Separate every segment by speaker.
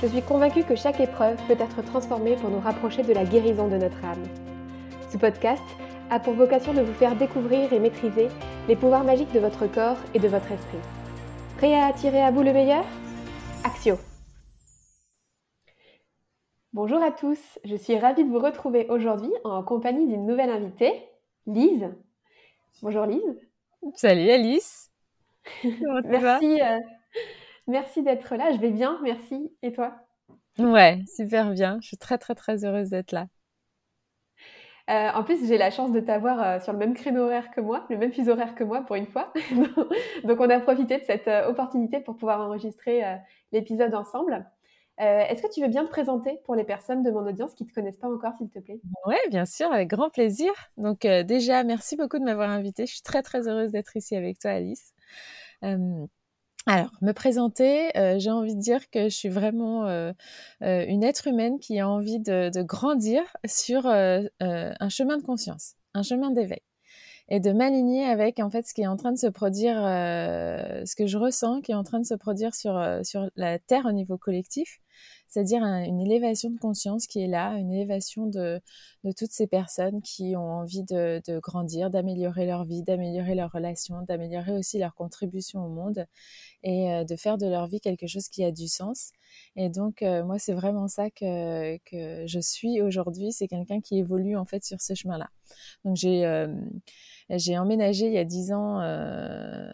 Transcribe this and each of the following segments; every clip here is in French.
Speaker 1: Je suis convaincue que chaque épreuve peut être transformée pour nous rapprocher de la guérison de notre âme. Ce podcast a pour vocation de vous faire découvrir et maîtriser les pouvoirs magiques de votre corps et de votre esprit. Prêt à attirer à vous le meilleur? Axio Bonjour à tous, je suis ravie de vous retrouver aujourd'hui en compagnie d'une nouvelle invitée, Lise. Bonjour Lise.
Speaker 2: Salut Alice.
Speaker 1: merci, euh, merci d'être là. Je vais bien, merci. Et toi?
Speaker 2: Ouais, super bien. Je suis très très très heureuse d'être là.
Speaker 1: Euh, en plus, j'ai la chance de t'avoir euh, sur le même créneau horaire que moi, le même fuseau horaire que moi pour une fois. Donc, on a profité de cette opportunité pour pouvoir enregistrer l'épisode ensemble. Est-ce que tu veux bien te présenter pour les personnes de mon audience qui ne te connaissent pas encore, s'il te plaît?
Speaker 2: Oui, bien sûr, avec grand plaisir. Donc déjà, merci beaucoup de m'avoir invitée. Je suis très très heureuse d'être ici avec toi, Alice. Alors, me présenter, j'ai envie de dire que je suis vraiment une être humaine qui a envie de, de grandir sur un chemin de conscience, un chemin d'éveil et de m'aligner avec en fait ce qui est en train de se produire, euh, ce que je ressens qui est en train de se produire sur euh, sur la terre au niveau collectif, c'est-à-dire une élévation de conscience qui est là, une élévation de de toutes ces personnes qui ont envie de, de grandir, d'améliorer leur vie, d'améliorer leurs relations, d'améliorer aussi leur contribution au monde et euh, de faire de leur vie quelque chose qui a du sens. Et donc moi c'est vraiment ça que que je suis aujourd'hui, c'est quelqu'un qui évolue en fait sur ce chemin-là. Donc j'ai j'ai emménagé il y a 10 ans euh,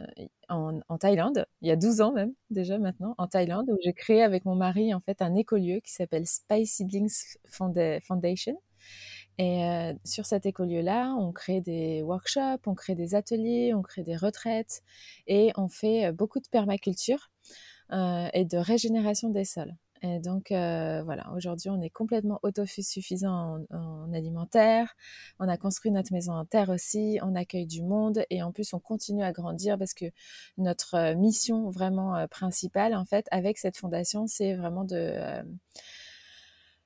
Speaker 2: en, en, Thaïlande, il y a 12 ans même déjà maintenant, en Thaïlande, où j'ai créé avec mon mari en fait un écolieu qui s'appelle Spice Seedlings Foundation. Et euh, sur cet écolieu-là, on crée des workshops, on crée des ateliers, on crée des retraites et on fait beaucoup de permaculture euh, et de régénération des sols. Et donc euh, voilà, aujourd'hui on est complètement autosuffisant en, en, alimentaire. On a construit notre maison en terre aussi, on accueille du monde et en plus on continue à grandir parce que notre euh, mission vraiment euh, principale en fait avec cette fondation, c'est vraiment de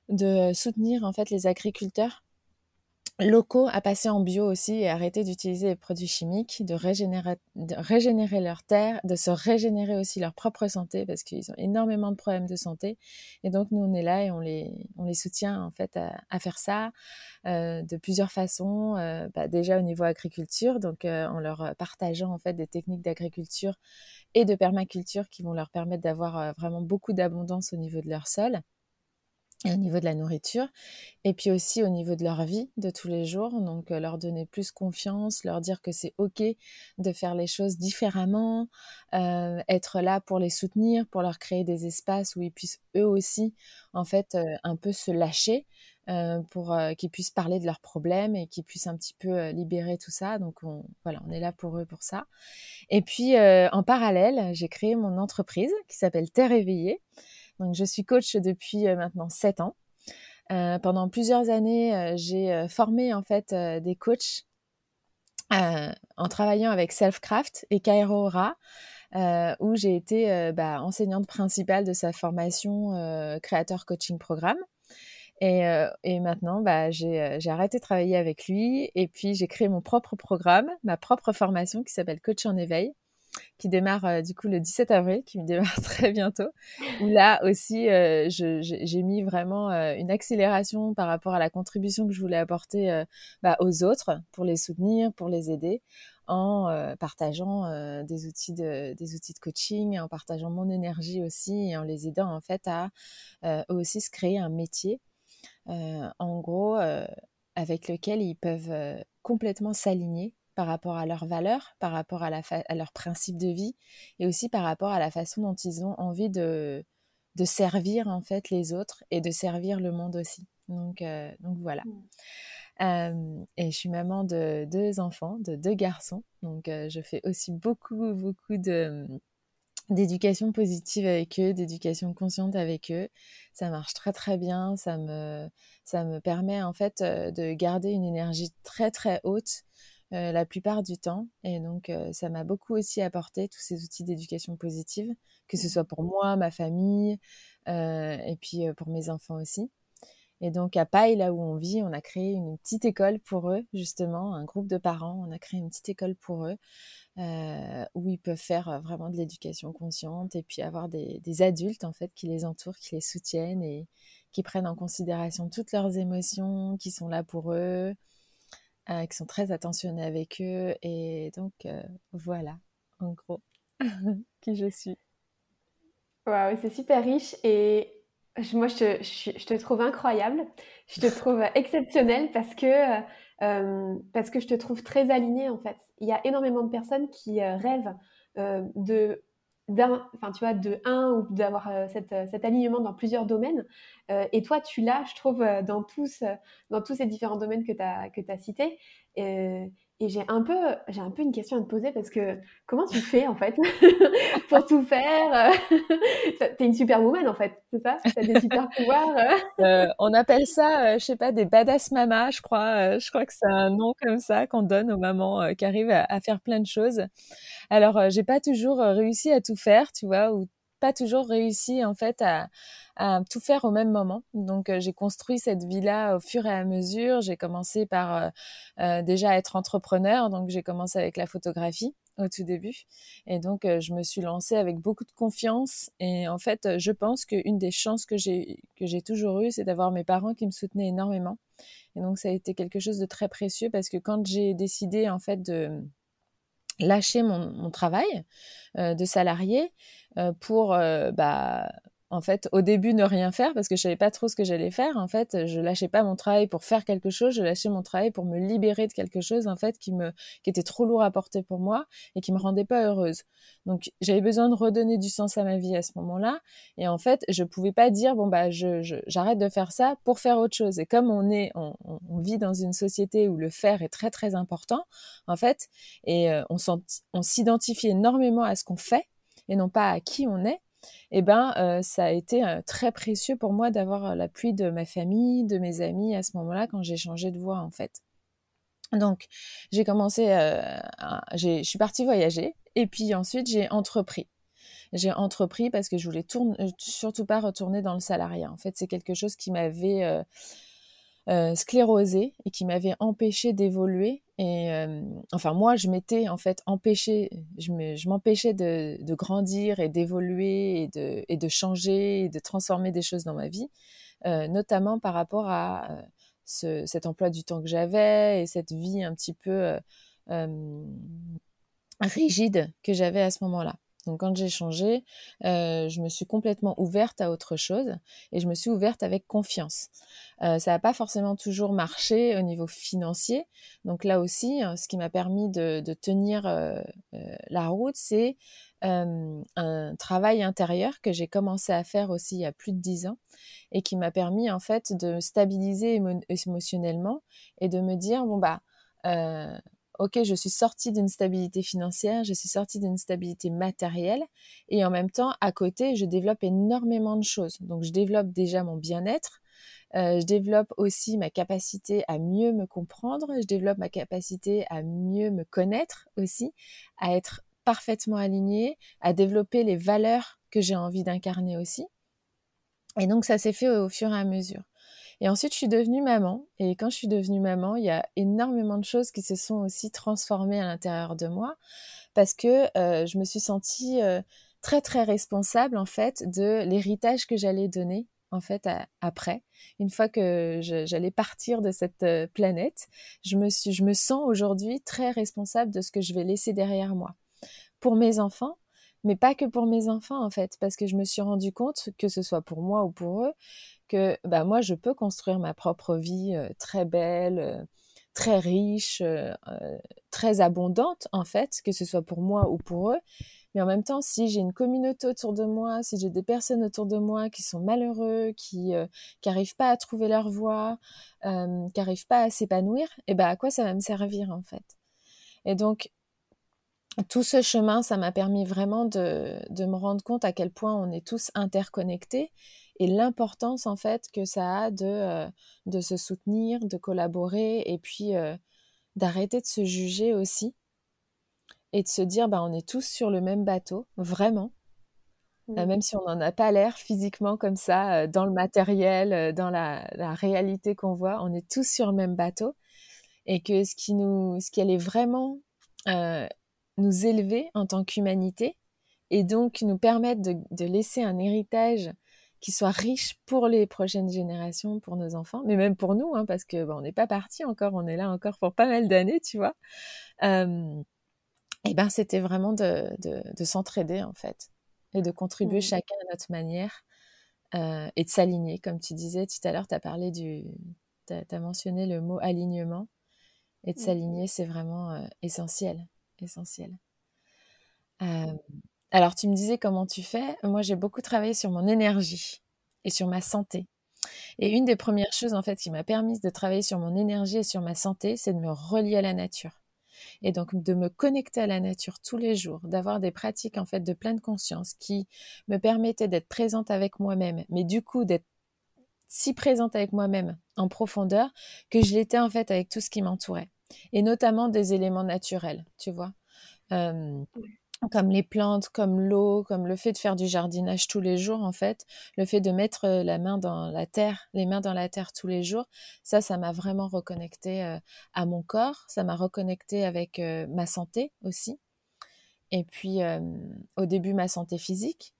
Speaker 2: de soutenir en fait les agriculteurs locaux à passer en bio aussi et arrêter d'utiliser les produits chimiques, de régénérer, de régénérer leur terre, de se régénérer aussi leur propre santé parce qu'ils ont énormément de problèmes de santé. Et donc nous on est là et on les, les soutient en fait à, faire ça euh, de plusieurs façons. Euh, bah, déjà au niveau agriculture, donc euh, en leur partageant en fait des techniques d'agriculture et de permaculture qui vont leur permettre d'avoir vraiment beaucoup d'abondance au niveau de leur sol au niveau de la nourriture, et puis aussi au niveau de leur vie de tous les jours, donc euh, leur donner plus confiance, leur dire que c'est ok de faire les choses différemment, euh, être là pour les soutenir, pour leur créer des espaces où ils puissent eux aussi en fait euh, un peu se lâcher, pour qu'ils puissent parler de leurs problèmes et qu'ils puissent un petit peu libérer tout ça. Donc on, voilà, on est là pour eux pour ça. Et puis en parallèle, j'ai créé mon entreprise qui s'appelle Terre éveillée donc, je suis coach depuis euh, maintenant sept ans. Euh, pendant plusieurs années, euh, j'ai formé en fait des coachs en travaillant avec Selfcraft et Cairo Aura, où j'ai été bah, enseignante principale de sa formation créateur coaching programme. Et, et, maintenant, bah, j'ai arrêté de travailler avec lui et puis j'ai créé mon propre programme, ma propre formation qui s'appelle Coach en éveil, qui démarre euh, du coup le 17 avril, qui me démarre très bientôt. là aussi, euh, j'ai mis vraiment euh, une accélération par rapport à la contribution que je voulais apporter bah, aux autres pour les soutenir, pour les aider en partageant des outils de des outils de coaching, en partageant mon énergie aussi et en les aidant en fait à eux aussi se créer un métier en gros avec lequel ils peuvent complètement s'aligner par rapport à leurs valeurs, par rapport à, la à leurs principes de vie et aussi par rapport à la façon dont ils ont envie de, de servir en fait les autres et de servir le monde aussi. Donc, euh, donc voilà. Mmh. Euh, et je suis maman de deux enfants, de deux garçons. Donc euh, je fais aussi beaucoup, beaucoup de, d'éducation positive avec eux, d'éducation consciente avec eux. Ça marche très très bien, ça me, ça me permet en fait de garder une énergie très très haute la plupart du temps. Et donc ça m'a beaucoup aussi apporté tous ces outils d'éducation positive, que ce soit pour moi, ma famille, et puis pour mes enfants aussi. Et donc à Paille, là où on vit, on a créé une petite école pour eux, justement, un groupe de parents, on a créé une petite école pour eux, euh, où ils peuvent faire euh, vraiment de l'éducation consciente et puis avoir des, adultes, en fait, qui les entourent, qui les soutiennent et qui prennent en considération toutes leurs émotions, qui sont là pour eux, euh, qui sont très attentionnés avec eux. Et donc, voilà, en gros, qui je suis.
Speaker 1: Waouh, c'est super riche et moi, je te, je, te, trouve incroyable. Je te trouve exceptionnelle parce que, euh, parce que je te trouve très alignée, en fait. Il y a énormément de personnes qui euh, rêvent euh, de enfin tu vois, de un ou d'avoir cette, cet alignement dans plusieurs domaines. et toi, tu l'as, je trouve, dans tous, dans tous ces différents domaines que tu as, que as cités. J'ai un peu, j'ai un peu une question à te poser parce que comment tu fais en fait pour tout faire T'es une superwoman en fait, c'est ça? T'as des super pouvoirs
Speaker 2: euh? Euh, On appelle ça, euh, je sais pas, des badass mamas, je crois. je crois que c'est un nom comme ça qu'on donne aux mamans qui arrivent à, à, faire plein de choses. Alors, j'ai pas toujours réussi à tout faire, tu vois, ou pas toujours réussi en fait à, à tout faire au même moment. Donc euh, j'ai construit cette vie-là au fur et à mesure. J'ai commencé par euh, euh, déjà être entrepreneur, donc j'ai commencé avec la photographie au tout début. Et donc je me suis lancée avec beaucoup de confiance. Et en fait, je pense qu'une des chances que j'ai que j'ai toujours eues, c'est d'avoir mes parents qui me soutenaient énormément. Et donc ça a été quelque chose de très précieux parce que quand j'ai décidé en fait de lâcher mon, travail de salarié pour bah, en fait, au début, ne rien faire parce que je savais pas trop ce que j'allais faire. En fait, je lâchais pas mon travail pour faire quelque chose, je lâchais mon travail pour me libérer de quelque chose, en fait, qui me, qui était trop lourd à porter pour moi et qui me rendait pas heureuse. Donc, j'avais besoin de redonner du sens à ma vie à ce moment-là. Et en fait, je pouvais pas dire, bon, bah, je, j'arrête de faire ça pour faire autre chose. Et comme on est, on, on, vit dans une société où le faire est très, très important, en fait, et euh, on, on s'identifie énormément à ce qu'on fait et non pas à qui on est eh ben, euh, ça a été euh, très précieux pour moi d'avoir euh, l'appui de ma famille, de mes amis à ce moment-là quand j'ai changé de voie en fait. Donc, j'ai commencé, je suis partie voyager et puis ensuite j'ai entrepris. J'ai entrepris parce que je voulais surtout pas retourner dans le salariat. En fait, c'est quelque chose qui m'avait euh, sclérosée et qui m'avait empêché d'évoluer. Et euh, enfin, moi, je m'étais en fait empêché, je m'empêchais de, de, grandir et d'évoluer et de, et de changer et de transformer des choses dans ma vie, euh, notamment par rapport à ce, cet emploi du temps que j'avais et cette vie un petit peu rigide que j'avais à ce moment-là. Donc quand j'ai changé, euh, je me suis complètement ouverte à autre chose et je me suis ouverte avec confiance. Euh, ça n'a pas forcément toujours marché au niveau financier. Donc là aussi, hein, ce qui m'a permis de, tenir euh, la route, c'est un travail intérieur que j'ai commencé à faire aussi il y a plus de dix ans et qui m'a permis en fait de stabiliser émotionnellement et de me dire bon bah ok, je suis sortie d'une stabilité financière, je suis sortie d'une stabilité matérielle, et en même temps, à côté, je développe énormément de choses. Donc, je développe déjà mon bien-être, euh, je développe aussi ma capacité à mieux me comprendre, je développe ma capacité à mieux me connaître aussi, à être parfaitement alignée, à développer les valeurs que j'ai envie d'incarner aussi. Et donc, ça s'est fait au fur et à mesure. Et ensuite, je suis devenue maman. Et quand je suis devenue maman, il y a énormément de choses qui se sont aussi transformées à l'intérieur de moi parce que euh, je me suis sentie euh, très très responsable en fait de l'héritage que j'allais donner en fait après une fois que j'allais partir de cette euh, planète je me suis je me sens aujourd'hui très responsable de ce que je vais laisser derrière moi pour mes enfants mais pas que pour mes enfants en fait parce que je me suis rendu compte que ce soit pour moi ou pour eux que bah, moi, je peux construire ma propre vie très belle, très riche, très abondante, en fait, que ce soit pour moi ou pour eux. Mais en même temps, si j'ai une communauté autour de moi, si j'ai des personnes autour de moi qui sont malheureux, qui n'arrivent pas à trouver leur voie, qui n'arrivent pas à s'épanouir, et eh ben à quoi ça va me servir en fait? Et donc, tout ce chemin, ça m'a permis vraiment de, de, me rendre compte à quel point on est tous interconnectés et l'importance en fait que ça a de, euh, de se soutenir, de collaborer et puis euh, d'arrêter de se juger aussi et de se dire bah, on est tous sur le même bateau, vraiment. Euh, même si on n'en a pas l'air physiquement comme ça, dans le matériel, dans la, la réalité qu'on voit, on est tous sur le même bateau. Et que ce qui, nous, ce qui allait vraiment nous élever en tant qu'humanité et donc nous permettre de, de, laisser un héritage qui soit riche pour les prochaines générations, pour nos enfants, mais même pour nous, hein, parce que bon, on n'est pas parti encore, on est là encore pour pas mal d'années, tu vois. Euh, et ben, c'était vraiment de, de, de s'entraider en fait et de contribuer mmh. chacun à notre manière euh, et de s'aligner, comme tu disais tout à l'heure. Tu as parlé du, tu as, mentionné le mot alignement et de mmh. s'aligner, c'est vraiment euh, essentiel, essentiel. Alors, tu me disais comment tu fais. Moi, j'ai beaucoup travaillé sur mon énergie et sur ma santé. Et une des premières choses, en fait, qui m'a permis de travailler sur mon énergie et sur ma santé, c'est de me relier à la nature. Et donc, de me connecter à la nature tous les jours, d'avoir des pratiques, en fait, de pleine conscience qui me permettaient d'être présente avec moi-même, mais du coup, d'être si présente avec moi-même en profondeur que je l'étais, en fait, avec tout ce qui m'entourait. Et notamment des éléments naturels, tu vois. Comme les plantes, comme l'eau, comme le fait de faire du jardinage tous les jours, en fait, le fait de mettre euh, la main dans la terre, les mains dans la terre tous les jours, ça, ça m'a vraiment reconnecté euh, à mon corps, ça m'a reconnecté avec euh, ma santé aussi. Et puis, au début, ma santé physique,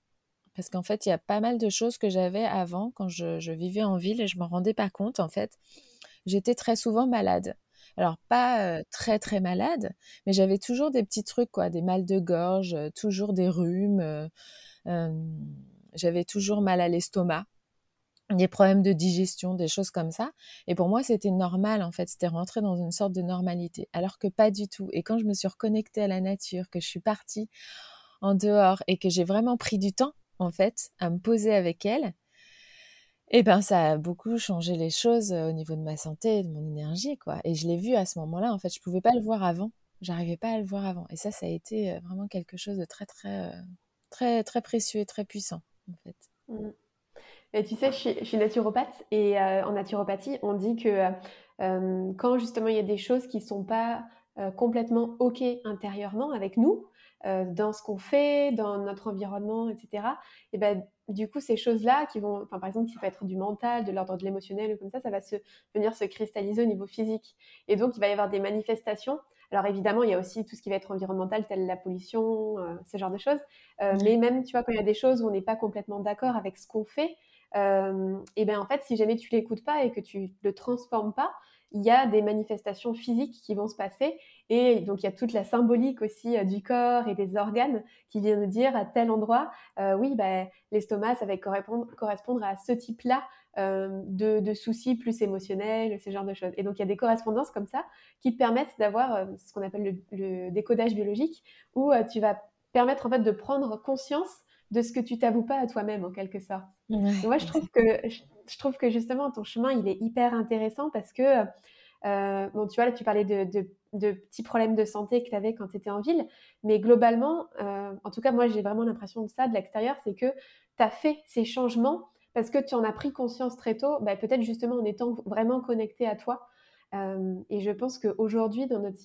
Speaker 2: parce qu'en fait, il y a pas mal de choses que j'avais avant quand je, je, vivais en ville et je m'en rendais pas compte, en fait. J'étais très souvent malade. Alors pas très très malade, mais j'avais toujours des petits trucs quoi, des mal de gorge, toujours des rhumes, j'avais toujours mal à l'estomac, des problèmes de digestion, des choses comme ça. Et pour moi, c'était normal en fait, c'était rentré dans une sorte de normalité, alors que pas du tout. Et quand je me suis reconnectée à la nature, que je suis partie en dehors et que j'ai vraiment pris du temps en fait à me poser avec elle, eh ben, ça a beaucoup changé les choses au niveau de ma santé, de mon énergie, quoi. Et je l'ai vu à ce moment-là. En fait, je pouvais pas le voir avant. J'arrivais pas à le voir avant. Et ça, ça a été vraiment quelque chose de très, très, très, très précieux et très puissant, en fait.
Speaker 1: Mmh. Et tu sais, je suis, naturopathe et en naturopathie, on dit que quand justement il y a des choses qui sont pas complètement ok intérieurement avec nous, dans ce qu'on fait, dans notre environnement, etc. Et ben du coup, ces choses-là qui vont, enfin, par exemple, qui peut être du mental, de l'ordre de l'émotionnel, comme ça, ça va se, venir se cristalliser au niveau physique. Et donc, il va y avoir des manifestations. Alors, évidemment, il y a aussi tout ce qui va être environnemental, telle la pollution, euh, ce genre de choses. Euh, mais même, tu vois, quand il y a des choses où on n'est pas complètement d'accord avec ce qu'on fait, euh, et bien, en fait, si jamais tu l'écoutes pas et que tu le transformes pas, il y a des manifestations physiques qui vont se passer. Et donc, il y a toute la symbolique aussi euh, du corps et des organes qui viennent nous dire à tel endroit, euh, oui, bah, l'estomac, ça va correspondre, correspondre à ce type-là euh, de, soucis plus émotionnels, ce genre de choses. Et donc, il y a des correspondances comme ça qui te permettent d'avoir ce qu'on appelle le, décodage biologique, où tu vas permettre en fait de prendre conscience de ce que tu t'avoues pas à toi-même en quelque sorte. moi, je trouve que je trouve que justement ton chemin il est hyper intéressant parce que euh, bon, tu vois, là, tu parlais de, de, petits problèmes de santé que tu avais quand tu étais en ville, mais globalement, euh, en tout cas, moi, j'ai vraiment l'impression de ça de l'extérieur, c'est que tu as fait ces changements parce que tu en as pris conscience très tôt, bah, peut-être justement en étant vraiment connecté à toi. Euh, et je pense qu'aujourd'hui, dans notre,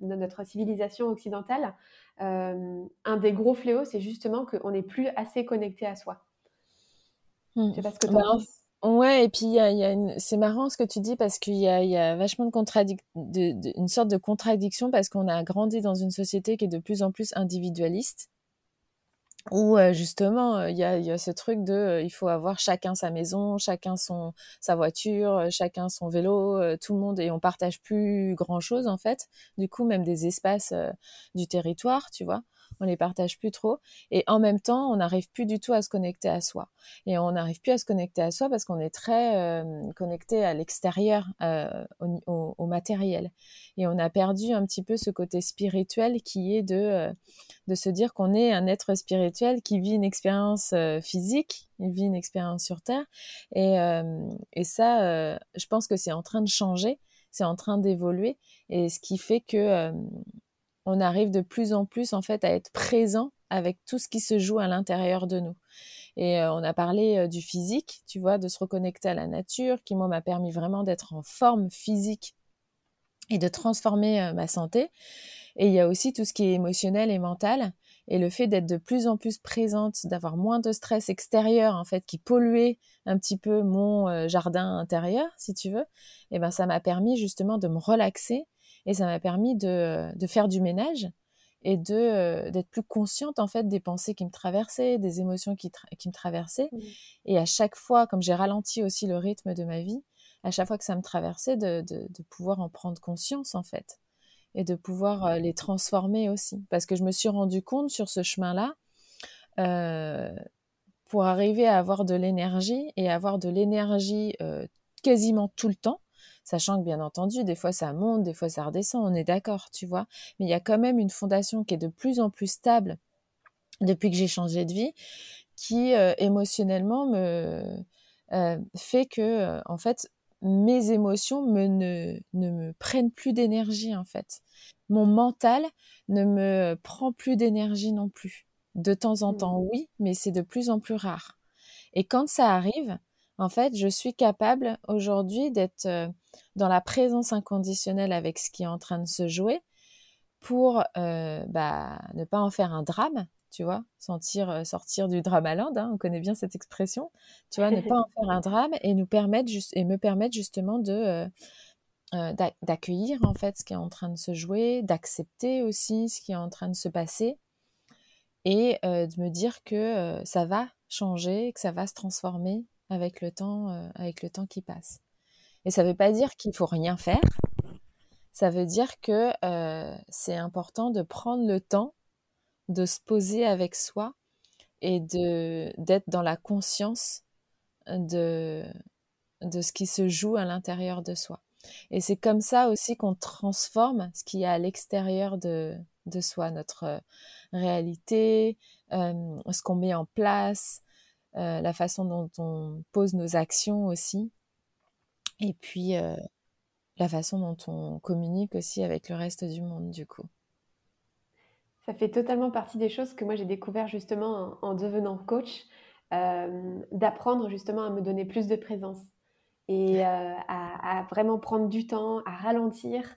Speaker 1: notre, civilisation occidentale, un des gros fléaux, c'est justement qu'on n'est plus assez connecté à soi.
Speaker 2: Mmh. Je sais pas ce que tu bah, penses. Ouais, et puis a, y a une... c'est marrant ce que tu dis parce qu'il y a, y a vachement de, contradic... de, une sorte de contradiction parce qu'on a grandi dans une société qui est de plus en plus individualiste où justement il y a, y a, ce truc de il faut avoir chacun sa maison, chacun son sa voiture, chacun son vélo, tout le monde et on partage plus grand chose en fait. Du coup même des espaces du territoire, tu vois on les partage plus trop. Et en même temps, on n'arrive plus du tout à se connecter à soi. Et on n'arrive plus à se connecter à soi parce qu'on est très euh, connecté à l'extérieur, euh, au, matériel. Et on a perdu un petit peu ce côté spirituel qui est de, euh, de se dire qu'on est un être spirituel qui vit une expérience physique, il vit une expérience sur Terre. Et, et ça, je pense que c'est en train de changer, c'est en train d'évoluer. Et ce qui fait que on arrive de plus en plus en fait à être présent avec tout ce qui se joue à l'intérieur de nous. Et on a parlé du physique, tu vois, de se reconnecter à la nature, qui moi m'a permis vraiment d'être en forme physique et de transformer ma santé. Et il y a aussi tout ce qui est émotionnel et mental. Et le fait d'être de plus en plus présente, d'avoir moins de stress extérieur, en fait, qui polluait un petit peu mon jardin intérieur, si tu veux, et eh ben, ça m'a permis justement de me relaxer et ça m'a permis de, de, faire du ménage et de d'être plus consciente en fait des pensées qui me traversaient, des émotions qui, qui me traversaient. Mmh. Et à chaque fois, comme j'ai ralenti aussi le rythme de ma vie, à chaque fois que ça me traversait, de, de, de pouvoir en prendre conscience en fait et de pouvoir les transformer aussi. Parce que je me suis rendu compte sur ce chemin-là, euh, pour arriver à avoir de l'énergie et avoir de l'énergie euh, quasiment tout le temps, sachant que bien entendu, des fois ça monte, des fois ça redescend, on est d'accord, tu vois, mais il y a quand même une fondation qui est de plus en plus stable depuis que j'ai changé de vie, qui euh, émotionnellement me fait que, en fait, mes émotions me, ne, ne me prennent plus d'énergie en fait. Mon mental ne me prend plus d'énergie non plus. De temps en temps, mmh. oui, mais c'est de plus en plus rare. Et quand ça arrive, en fait, je suis capable aujourd'hui d'être euh, dans la présence inconditionnelle avec ce qui est en train de se jouer pour euh, bah, ne pas en faire un drame, tu vois, sentir, euh, sortir du dramaland, hein, on connaît bien cette expression, tu vois, ne pas en faire un drame et nous permettre et me permettre justement de euh, d'accueillir en fait ce qui est en train de se jouer, d'accepter aussi ce qui est en train de se passer et de me dire que ça va changer, que ça va se transformer avec le temps, avec le temps qui passe. Et ça ne veut pas dire qu'il faut rien faire. Ça veut dire que c'est important de prendre le temps de se poser avec soi et de d'être dans la conscience de de ce qui se joue à l'intérieur de soi. Et c'est comme ça aussi qu'on transforme ce qui est à l'extérieur de, de soi, notre euh, réalité, euh, ce qu'on met en place, euh, la façon dont on pose nos actions aussi, et puis la façon dont on communique aussi avec le reste du monde du coup.
Speaker 1: Ça fait totalement partie des choses que moi j'ai découvert justement en, devenant coach, euh, d'apprendre justement à me donner plus de présence et euh, à, vraiment prendre du temps, à ralentir.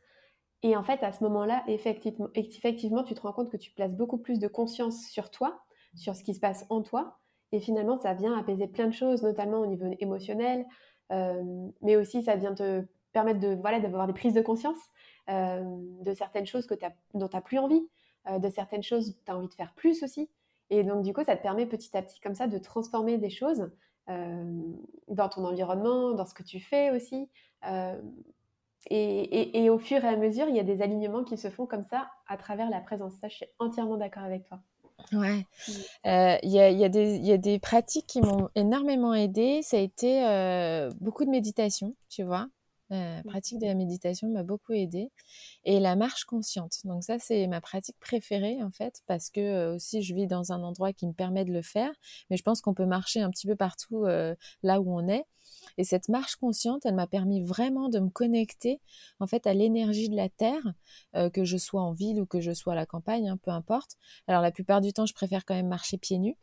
Speaker 1: Et en fait, à ce moment-là, effectivement, effectivement, tu te rends compte que tu places beaucoup plus de conscience sur toi, sur ce qui se passe en toi. Et finalement, ça vient apaiser plein de choses, notamment au niveau émotionnel, euh, mais aussi ça vient te permettre de voilà d'avoir des prises de conscience de certaines choses que dont tu n'as plus envie. Euh, de certaines choses, tu as envie de faire plus aussi. Et donc, du coup, ça te permet petit à petit, comme ça, de transformer des choses euh, dans ton environnement, dans ce que tu fais aussi. Euh, et, au fur et à mesure, il y a des alignements qui se font comme ça à travers la présence. Ça, je suis entièrement d'accord avec toi.
Speaker 2: Ouais. Mm. Il y, a, y, y, a, des pratiques qui m'ont énormément aidé. Ça a été beaucoup de méditation, tu vois. La mmh. pratique de la méditation m'a beaucoup aidée. Et la marche consciente. Donc ça, c'est ma pratique préférée, en fait, parce que aussi, je vis dans un endroit qui me permet de le faire. Mais je pense qu'on peut marcher un petit peu partout là où on est. Et cette marche consciente, elle m'a permis vraiment de me connecter, en fait, à l'énergie de la Terre, que je sois en ville ou que je sois à la campagne, hein, peu importe. Alors, la plupart du temps, je préfère quand même marcher pieds nus.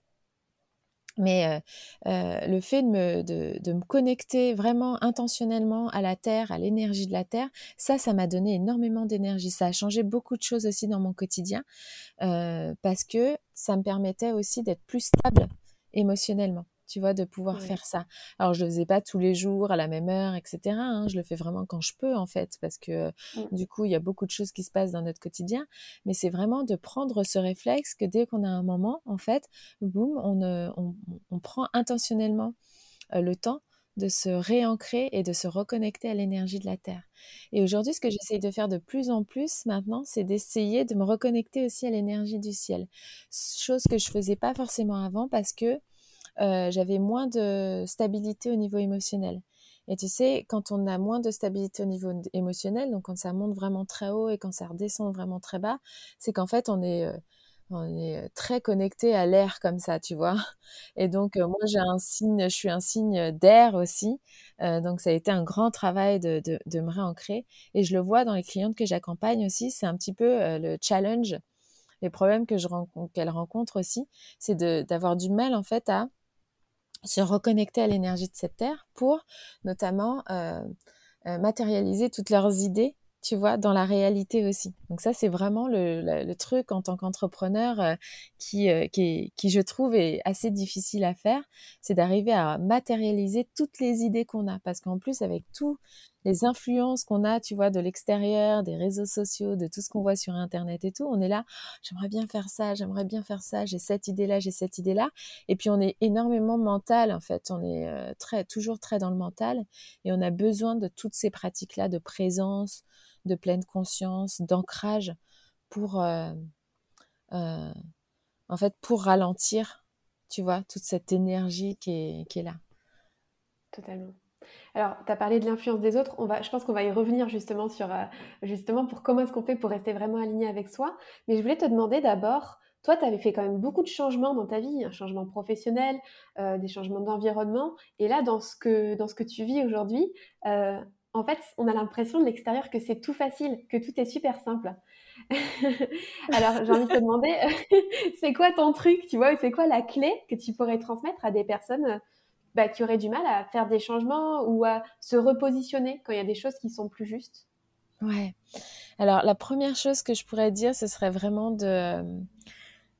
Speaker 2: Mais le fait de me, de, me, connecter vraiment intentionnellement à la Terre, à l'énergie de la Terre, ça, ça m'a donné énormément d'énergie. Ça a changé beaucoup de choses aussi dans mon quotidien parce que ça me permettait aussi d'être plus stable émotionnellement tu vois, de pouvoir faire ça. Alors, je le faisais pas tous les jours à la même heure, etc. Hein. je le fais vraiment quand je peux, en fait, parce que mmh. du coup, il y a beaucoup de choses qui se passent dans notre quotidien. Mais c'est vraiment de prendre ce réflexe que dès qu'on a un moment, en fait, boum, on, on, on prend intentionnellement euh, le temps de se réancrer et de se reconnecter à l'énergie de la Terre. Et aujourd'hui, ce que j'essaye de faire de plus en plus maintenant, c'est d'essayer de me reconnecter aussi à l'énergie du ciel. Chose que je faisais pas forcément avant parce que euh, j'avais moins de stabilité au niveau émotionnel. Et tu sais, quand on a moins de stabilité au niveau émotionnel, donc quand ça monte vraiment très haut et quand ça redescend vraiment très bas, c'est qu'en fait, on est, euh, on est très connecté à l'air comme ça, tu vois. Et donc, moi, j'ai un signe, je suis un signe d'air aussi. donc, ça a été un grand travail de, de, me réancrer. Et je le vois dans les clientes que j'accompagne aussi. C'est un petit peu le challenge, les problèmes que je rencontre, qu'elles rencontrent aussi, c'est d'avoir du mal, en fait, à se reconnecter à l'énergie de cette terre pour notamment matérialiser toutes leurs idées tu vois, dans la réalité aussi. Donc ça, c'est vraiment le, truc en tant qu'entrepreneur euh, qui, euh, qui, qui, je trouve, est assez difficile à faire, c'est d'arriver à matérialiser toutes les idées qu'on a. Parce qu'en plus, avec tout les influences qu'on a, tu vois, de l'extérieur, des réseaux sociaux, de tout ce qu'on voit sur Internet et tout, on est là, j'aimerais bien faire ça, j'aimerais bien faire ça, j'ai cette idée-là, j'ai cette idée-là. Et puis on est énormément mental, en fait, on est euh, très, toujours très dans le mental et on a besoin de toutes ces pratiques-là de présence, de pleine conscience, d'ancrage pour, euh, euh, en fait, pour ralentir, tu vois, toute cette énergie qui est, qui est là.
Speaker 1: Totalement. Alors, tu as parlé de l'influence des autres. On va, je pense qu'on va y revenir justement sur euh, justement pour comment est-ce qu'on fait pour rester vraiment aligné avec soi. Mais je voulais te demander d'abord, toi, tu avais fait quand même beaucoup de changements dans ta vie, un changement professionnel, euh, des changements d'environnement. Et là, dans ce que, dans ce que tu vis aujourd'hui, euh, en fait, on a l'impression de l'extérieur que c'est tout facile, que tout est super simple. Alors, j'ai envie de te demander, c'est quoi ton truc, tu vois, c'est quoi la clé que tu pourrais transmettre à des personnes bah, qui auraient du mal à faire des changements ou à se repositionner quand il y a des choses qui sont plus justes
Speaker 2: Ouais. Alors, la première chose que je pourrais dire, ce serait vraiment de,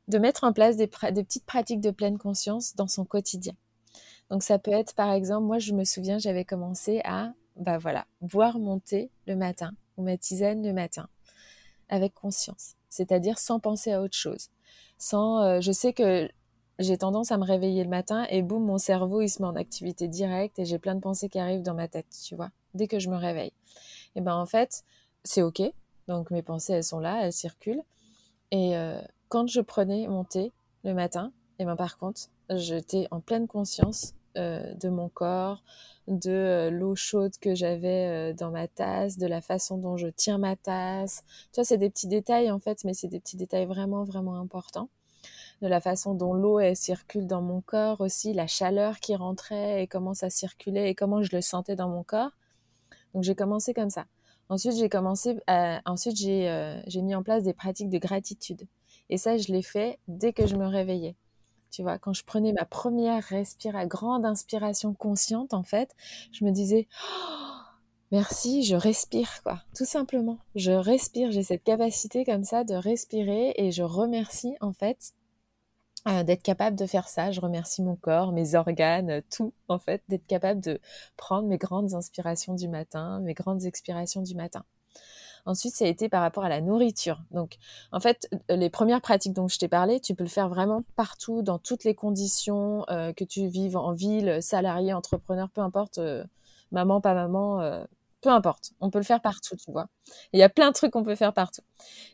Speaker 2: de mettre en place des, des petites pratiques de pleine conscience dans son quotidien. Donc, ça peut être, par exemple, moi, je me souviens, j'avais commencé à, bah voilà, boire mon thé le matin ou ma tisane le matin avec conscience, c'est-à-dire sans penser à autre chose. Sans, euh, je sais que j'ai tendance à me réveiller le matin et boum, mon cerveau, il se met en activité directe et j'ai plein de pensées qui arrivent dans ma tête, tu vois, dès que je me réveille. Et ben en fait, c'est ok. Donc mes pensées, elles sont là, elles circulent. Et euh, quand je prenais mon thé le matin, et ben par contre, j'étais en pleine conscience euh, de mon corps, de euh, l'eau chaude que j'avais dans ma tasse, de la façon dont je tiens ma tasse. Tu vois, c'est des petits détails en fait, mais c'est des petits détails vraiment, vraiment importants de la façon dont l'eau circule dans mon corps aussi, la chaleur qui rentrait et comment ça circulait et comment je le sentais dans mon corps. Donc j'ai commencé comme ça. Ensuite j'ai commencé, ensuite euh, j'ai mis en place des pratiques de gratitude. Et ça je l'ai fait dès que je me réveillais. Tu vois, quand je prenais ma première respiration, grande inspiration consciente en fait, je me disais oh, merci, je respire quoi, tout simplement. Je respire, j'ai cette capacité comme ça de respirer et je remercie en fait euh, d'être capable de faire ça. Je remercie mon corps, mes organes, tout en fait, d'être capable de prendre mes grandes inspirations du matin, mes grandes expirations du matin. Ensuite, ça a été par rapport à la nourriture. Donc, en fait, euh, les premières pratiques dont je t'ai parlé, tu peux le faire vraiment partout, dans toutes les conditions, euh, que tu vives en ville, salarié, entrepreneur, peu importe, maman, pas maman, peu importe, on peut le faire partout, tu vois. Il y a plein de trucs qu'on peut faire partout.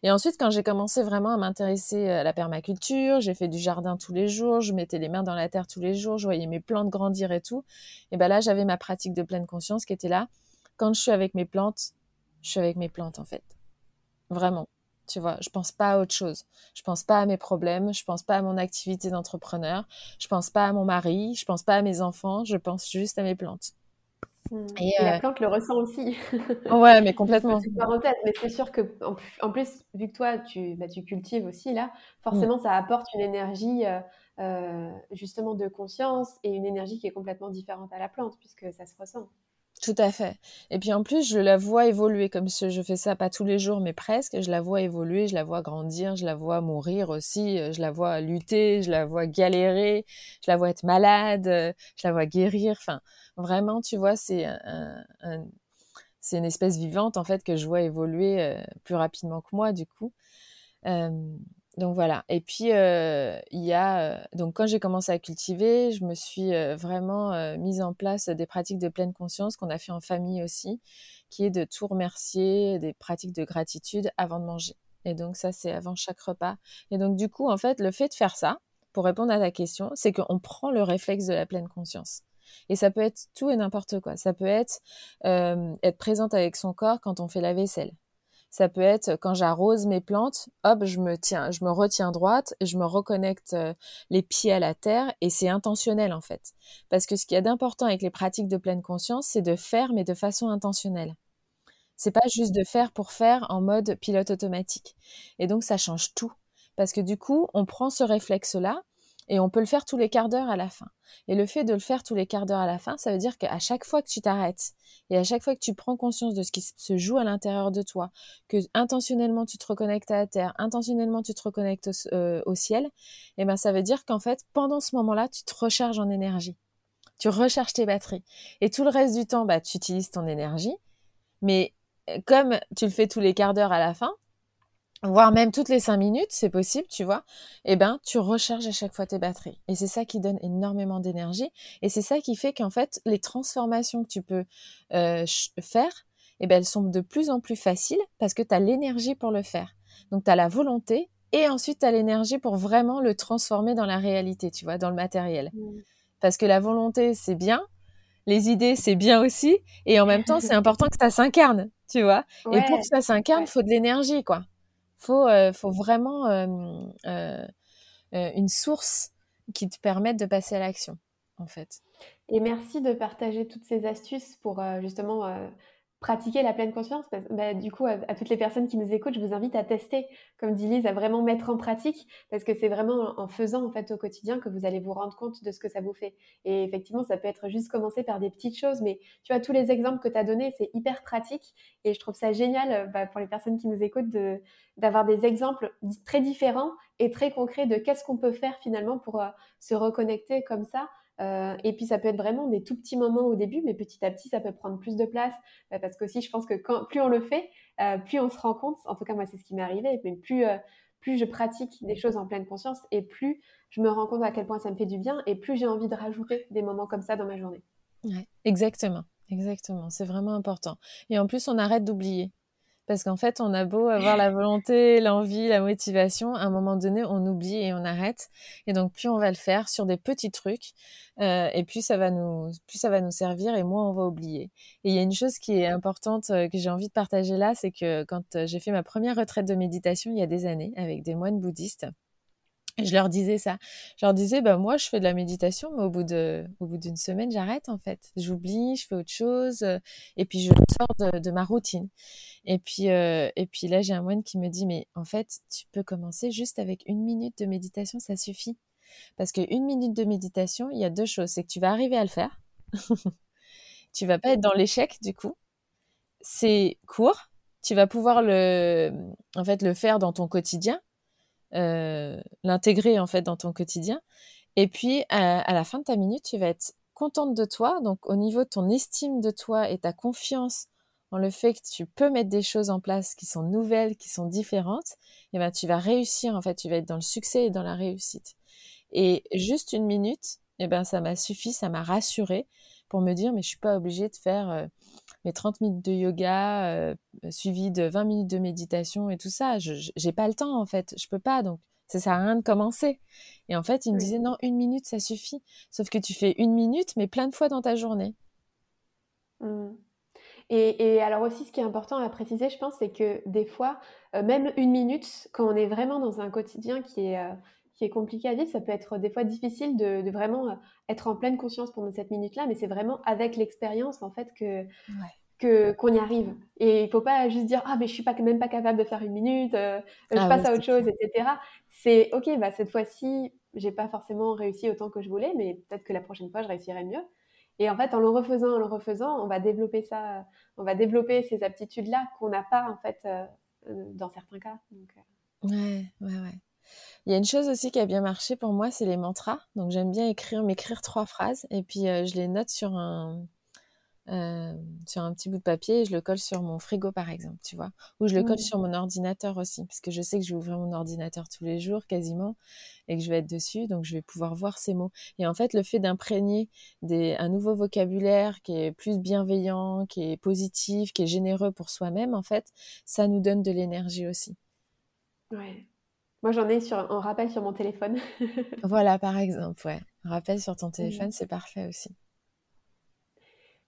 Speaker 2: Et ensuite, quand j'ai commencé vraiment à m'intéresser à la permaculture, j'ai fait du jardin tous les jours, je mettais les mains dans la terre tous les jours, je voyais mes plantes grandir et tout. Et ben là, j'avais ma pratique de pleine conscience qui était là. Quand je suis avec mes plantes, je suis avec mes plantes en fait. Vraiment. Tu vois, je pense pas à autre chose. Je pense pas à mes problèmes, je pense pas à mon activité d'entrepreneur, je pense pas à mon mari, je pense pas à mes enfants, je pense juste à mes plantes.
Speaker 1: Mmh. Et, la euh, plante le ressent aussi.
Speaker 2: ouais, mais complètement.
Speaker 1: C'est parenthèse, mais c'est sûr que en, plus, vu que toi, tu, bah, tu cultives aussi là, forcément, mmh. ça apporte une énergie euh, euh, justement de conscience et une énergie qui est complètement différente à la plante puisque ça se ressent.
Speaker 2: Tout à fait. Et puis en plus, je la vois évoluer comme ce, je fais ça pas tous les jours, mais presque. Je la vois évoluer, je la vois grandir, je la vois mourir aussi, je la vois lutter, je la vois galérer, je la vois être malade, je la vois guérir. Enfin, Vraiment, tu vois, c'est c'est une espèce vivante en fait que je vois évoluer euh, plus rapidement que moi du coup. Donc voilà. Et puis euh, il y a donc quand j'ai commencé à cultiver, je me suis vraiment mise en place des pratiques de pleine conscience qu'on a fait en famille aussi, qui est de tout remercier, des pratiques de gratitude avant de manger. Et donc ça c'est avant chaque repas. Et donc du coup en fait le fait de faire ça, pour répondre à ta question, c'est qu'on prend le réflexe de la pleine conscience. Et ça peut être tout et n'importe quoi. Ça peut être être présente avec son corps quand on fait la vaisselle. Ça peut être quand j'arrose mes plantes, hop, je me tiens, je me retiens droite, je me reconnecte euh, les pieds à la terre et c'est intentionnel en fait. Parce que ce qu'il y a d'important avec les pratiques de pleine conscience, c'est de faire mais de façon intentionnelle. C'est pas juste de faire pour faire en mode pilote automatique. Et donc ça change tout parce que du coup, on prend ce réflexe-là et on peut le faire tous les quarts d'heure à la fin. Et le fait de le faire tous les quarts d'heure à la fin, ça veut dire qu'à chaque fois que tu t'arrêtes et à chaque fois que tu prends conscience de ce qui se joue à l'intérieur de toi, que intentionnellement tu te reconnectes à la terre, intentionnellement tu te reconnectes au, euh, ciel, et eh ben ça veut dire qu'en fait, pendant ce moment-là, tu te recharges en énergie. Tu recharges tes batteries. Et tout le reste du temps, bah, tu utilises ton énergie. Mais euh, comme tu le fais tous les quarts d'heure à la fin, voire même toutes les cinq minutes, c'est possible, tu vois, eh ben, tu recharges à chaque fois tes batteries. Et c'est ça qui donne énormément d'énergie. Et c'est ça qui fait qu'en fait, les transformations que tu peux euh, faire, eh ben, elles sont de plus en plus faciles parce que tu as l'énergie pour le faire. Donc, tu as la volonté et ensuite tu as l'énergie pour vraiment le transformer dans la réalité, tu vois, dans le matériel. Mmh. Parce que la volonté, c'est bien, les idées, c'est bien aussi, et en même temps, c'est important que ça s'incarne, tu vois. Et pour que ça s'incarne, il faut de l'énergie, quoi faut, euh, faut vraiment euh, euh, une source qui te permette de passer à l'action, en fait.
Speaker 1: Et merci de partager toutes ces astuces pour justement pratiquer la pleine conscience. Bah, du coup, à, toutes les personnes qui nous écoutent, je vous invite à tester, comme dit Lise, à vraiment mettre en pratique, parce que c'est vraiment en faisant en fait au quotidien que vous allez vous rendre compte de ce que ça vous fait. Et effectivement, ça peut être juste commencer par des petites choses, mais tu vois, tous les exemples que tu as donnés, c'est hyper pratique, et je trouve ça génial euh, bah, pour les personnes qui nous écoutent de, d'avoir des exemples très différents et très concrets de qu'est-ce qu'on peut faire finalement pour euh, se reconnecter comme ça euh, et puis ça peut être vraiment des tout petits moments au début, mais petit à petit ça peut prendre plus de place euh, parce qu'aussi je pense que quand, plus on le fait, euh, plus on se rend compte. En tout cas moi c'est ce qui m'est arrivé. Mais plus plus je pratique des choses en pleine conscience et plus je me rends compte à quel point ça me fait du bien et plus j'ai envie de rajouter des moments comme ça dans ma journée.
Speaker 2: Ouais, exactement, exactement. C'est vraiment important. Et en plus on arrête d'oublier. Parce qu'en fait, on a beau avoir la volonté, l'envie, la motivation, à un moment donné, on oublie et on arrête. Et donc, plus on va le faire sur des petits trucs, euh, et plus ça va nous, plus ça va nous servir, et moins on va oublier. Et il y a une chose qui est importante euh, que j'ai envie de partager là, c'est que quand euh, j'ai fait ma première retraite de méditation il y a des années avec des moines bouddhistes, je leur disais ça. Je leur disais, bah, moi, je fais de la méditation, mais au bout de, au bout d'une semaine, j'arrête, en fait. J'oublie, je fais autre chose, euh, et puis je sors de, de ma routine. Et puis, euh, et puis là, j'ai un moine qui me dit, mais en fait, tu peux commencer juste avec une minute de méditation, ça suffit. Parce qu'une minute de méditation, il y a deux choses. C'est que tu vas arriver à le faire. tu vas pas être dans l'échec, du coup. C'est court. Tu vas pouvoir le, en fait, le faire dans ton quotidien l'intégrer en fait dans ton quotidien. Et puis à, la fin de ta minute, tu vas être contente de toi. Donc au niveau de ton estime de toi et ta confiance en le fait que tu peux mettre des choses en place qui sont nouvelles, qui sont différentes, et eh ben tu vas réussir en fait, tu vas être dans le succès et dans la réussite. Et juste une minute, et eh ben ça m'a suffi, ça m'a rassuré pour me dire mais je suis pas obligée de faire euh, mes 30 minutes de yoga euh, suivi de 20 minutes de méditation et tout ça. Je j'ai pas le temps en fait, je peux pas donc ça sert à rien de commencer. Et en fait, il me disait non, une minute ça suffit. Sauf que tu fais une minute mais plein de fois dans ta journée.
Speaker 1: Mmh. Et, et, alors aussi, ce qui est important à préciser, je pense, c'est que des fois, euh, même une minute, quand on est vraiment dans un quotidien qui est, qui est compliqué à vivre. Ça peut être des fois difficile de, vraiment euh, être en pleine conscience pendant cette minute-là, mais c'est vraiment avec l'expérience en fait que que qu'on y arrive. Et il faut pas juste dire ah mais je suis pas même pas capable de faire une minute, euh, je ah passe à autre chose, etc. C'est ok, bah cette fois-ci j'ai pas forcément réussi autant que je voulais, mais peut-être que la prochaine fois je réussirai mieux. Et en fait, en le refaisant, en le refaisant, on va développer ça, on va développer ces aptitudes-là qu'on n'a pas en fait euh, dans certains cas. Donc,
Speaker 2: Ouais, ouais, ouais. Il y a une chose aussi qui a bien marché pour moi, c'est les mantras. Donc j'aime bien écrire, m'écrire trois phrases et puis euh, je les note sur un, euh, sur un petit bout de papier et je le colle sur mon frigo par exemple, tu vois. Ou je le colle mmh. sur mon ordinateur aussi, parce que je sais que je vais ouvrir mon ordinateur tous les jours quasiment et que je vais être dessus, donc je vais pouvoir voir ces mots. Et en fait, le fait d'imprégner un nouveau vocabulaire qui est plus bienveillant, qui est positif, qui est généreux pour soi-même, en fait, ça nous donne de l'énergie aussi.
Speaker 1: Ouais. Moi, j'en ai sur, en rappel sur mon téléphone.
Speaker 2: voilà, par exemple, ouais. Un rappel sur ton téléphone, c'est parfait aussi.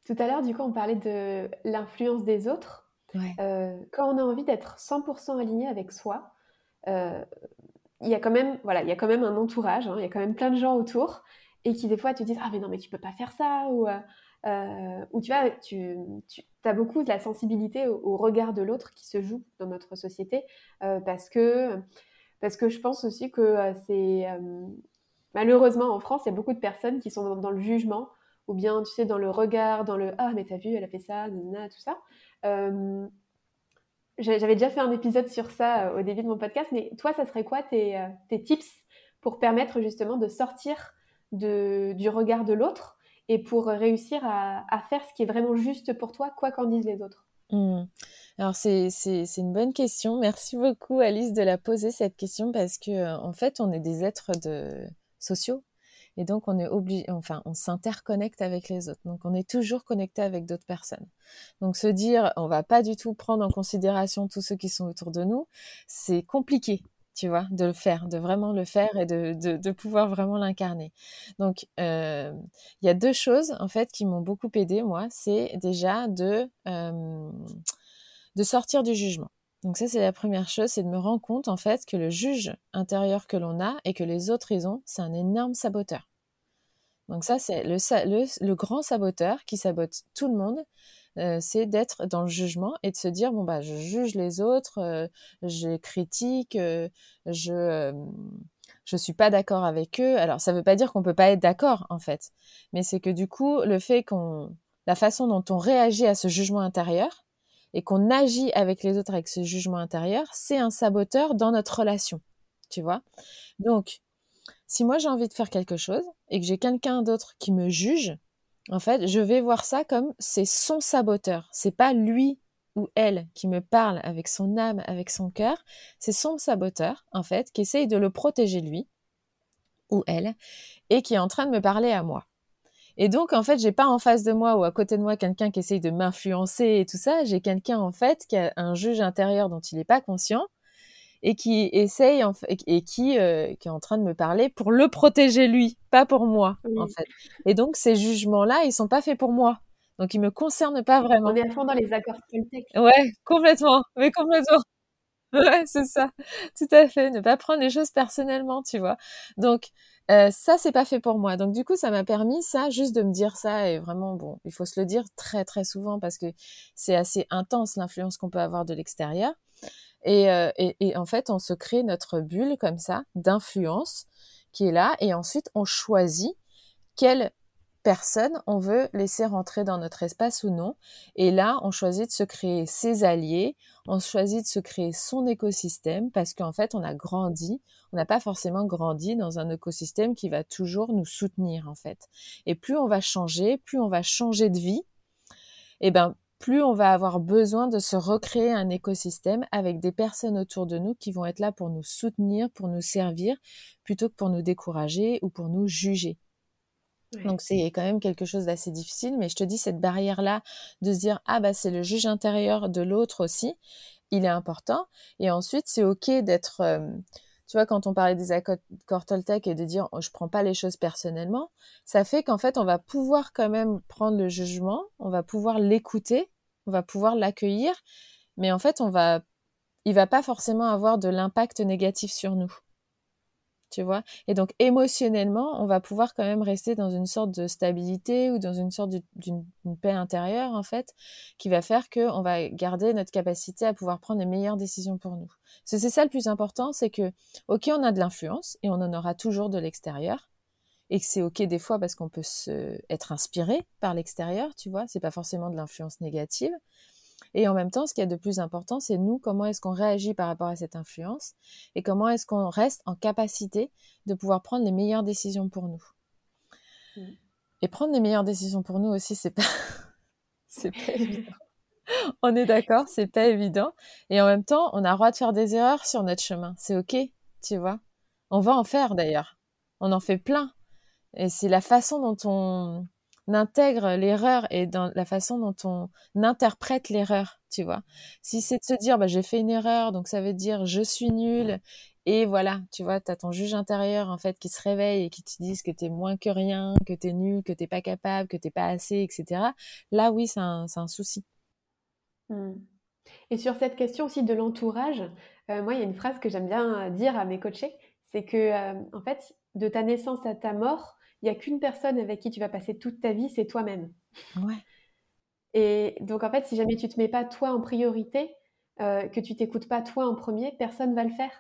Speaker 1: Tout à l'heure, du coup, on parlait de l'influence des autres. quand on a envie d'être 100% aligné avec soi, il y a quand même, voilà, il y a quand même un entourage, hein, il y a quand même plein de gens autour et qui des fois te disent ah mais non mais tu peux pas faire ça ou euh, ou tu vois tu, tu as beaucoup de la sensibilité au, regard de l'autre qui se joue dans notre société euh, parce que parce que je pense aussi que euh, c'est malheureusement en France il y a beaucoup de personnes qui sont dans, le jugement ou bien tu sais dans le regard dans le ah mais t'as vu elle a fait ça tout ça j'avais déjà fait un épisode sur ça au début de mon podcast mais toi ça serait quoi tes, tes tips pour permettre justement de sortir de, du regard de l'autre et pour réussir à, faire ce qui est vraiment juste pour toi, quoi qu'en disent les autres?
Speaker 2: Mmh. Alors c'est une bonne question. Merci beaucoup Alice de la poser cette question parce que euh, en fait on est des êtres sociaux et donc on est obligé, enfin on s'interconnecte avec les autres. Donc on est toujours connecté avec d'autres personnes. Donc se dire on va pas du tout prendre en considération tous ceux qui sont autour de nous, c'est compliqué tu vois, de le faire, de vraiment le faire et de, de, pouvoir vraiment l'incarner. Donc, euh, il y a deux choses, en fait, qui m'ont beaucoup aidé, moi. C'est déjà de, euh, de sortir du jugement. Donc ça, c'est la première chose, c'est de me rendre compte, en fait, que le juge intérieur que l'on a et que les autres ils ont, c'est un énorme saboteur. Donc ça, c'est le, grand saboteur qui sabote tout le monde euh, c'est d'être dans le jugement et de se dire bon bah je juge les autres, euh, je critique, euh, je je suis pas d'accord avec eux. Alors ça veut pas dire qu'on peut pas être d'accord en fait, mais c'est que du coup le fait qu'on la façon dont on réagit à ce jugement intérieur et qu'on agit avec les autres avec ce jugement intérieur, c'est un saboteur dans notre relation. Tu vois Donc si moi j'ai envie de faire quelque chose et que j'ai quelqu'un d'autre qui me juge, en fait, je vais voir ça comme c'est son saboteur. C'est pas lui ou elle qui me parle avec son âme, avec son cœur. C'est son saboteur, en fait, qui essaye de le protéger lui ou elle et qui est en train de me parler à moi. Et donc, en fait, j'ai pas en face de moi ou à côté de moi quelqu'un qui essaye de m'influencer et tout ça. J'ai quelqu'un, en fait, qui a un juge intérieur dont il n'est pas conscient et qui essaye et qui, euh, qui est en train de me parler pour le protéger lui, pas pour moi en fait. Et donc ces jugements-là, ils sont pas faits pour moi. Donc ils me concernent pas vraiment.
Speaker 1: On est à fond dans les accords politiques.
Speaker 2: Ouais, complètement, mais complètement. Ouais, c'est ça, tout à fait. Ne pas prendre les choses personnellement, tu vois. Donc euh, ça, c'est pas fait pour moi. Donc du coup, ça m'a permis ça, juste de me dire ça. Et vraiment, bon, il faut se le dire très très souvent parce que c'est assez intense l'influence qu'on peut avoir de l'extérieur. Euh, et, en fait, on se crée notre bulle comme ça d'influence qui est là. Et ensuite, on choisit quelle personne on veut laisser rentrer dans notre espace ou non. Et là, on choisit de se créer ses alliés, on choisit de se créer son écosystème parce qu'en fait, on a grandi. On n'a pas forcément grandi dans un écosystème qui va toujours nous soutenir, en fait. Et plus on va changer, plus on va changer de vie, et ben plus on va avoir besoin de se recréer un écosystème avec des personnes autour de nous qui vont être là pour nous soutenir, pour nous servir, plutôt que pour nous décourager ou pour nous juger. Donc c'est quand même quelque chose d'assez difficile, mais je te dis cette barrière-là de se dire ah bah c'est le juge intérieur de l'autre aussi, il est important. Et ensuite c'est ok d'être tu vois, quand on parlait des accords Toltec et de dire oh, je prends pas les choses personnellement, ça fait qu'en fait on va pouvoir quand même prendre le jugement, on va pouvoir l'écouter, on va pouvoir l'accueillir, mais en fait on va, il va pas forcément avoir de l'impact négatif sur nous tu vois. Et donc émotionnellement, on va pouvoir quand même rester dans une sorte de stabilité ou dans une sorte d'une paix intérieure en fait, qui va faire que on va garder notre capacité à pouvoir prendre les meilleures décisions pour nous. C'est ça le plus important, c'est que ok, on a de l'influence et on en aura toujours de l'extérieur. Et que c'est ok des fois parce qu'on peut être inspiré par l'extérieur, tu vois, c'est pas forcément de l'influence négative, et en même temps, ce qui est de plus important, c'est nous, comment est-ce qu'on réagit par rapport à cette influence et comment est-ce qu'on reste en capacité de pouvoir prendre les meilleures décisions pour nous. Mm. Et prendre les meilleures décisions pour nous aussi, c'est pas, c'est pas évident. on est d'accord, c'est pas évident. Et en même temps, on a le droit de faire des erreurs sur notre chemin. C'est ok, tu vois. On va en faire d'ailleurs. On en fait plein. Et c'est la façon dont on, intègre l'erreur et dans la façon dont on interprète l'erreur, tu vois. Si c'est de se dire, bah, j'ai fait une erreur, donc ça veut dire je suis nul, et voilà, tu vois, tu as ton juge intérieur, en fait, qui se réveille et qui te dit que tu es moins que rien, que tu es nul, que t'es pas capable, que t'es pas assez, etc. Là, oui, c'est un, souci.
Speaker 1: Mmh. Et sur cette question aussi de l'entourage, euh, moi, il y a une phrase que j'aime bien dire à mes coachés, c'est que, euh, en fait, de ta naissance à ta mort, il n'y a qu'une personne avec qui tu vas passer toute ta vie, c'est toi-même.
Speaker 2: Ouais.
Speaker 1: Et donc, en fait, si jamais tu te mets pas toi en priorité, euh, que tu t'écoutes pas toi en premier, personne va le faire.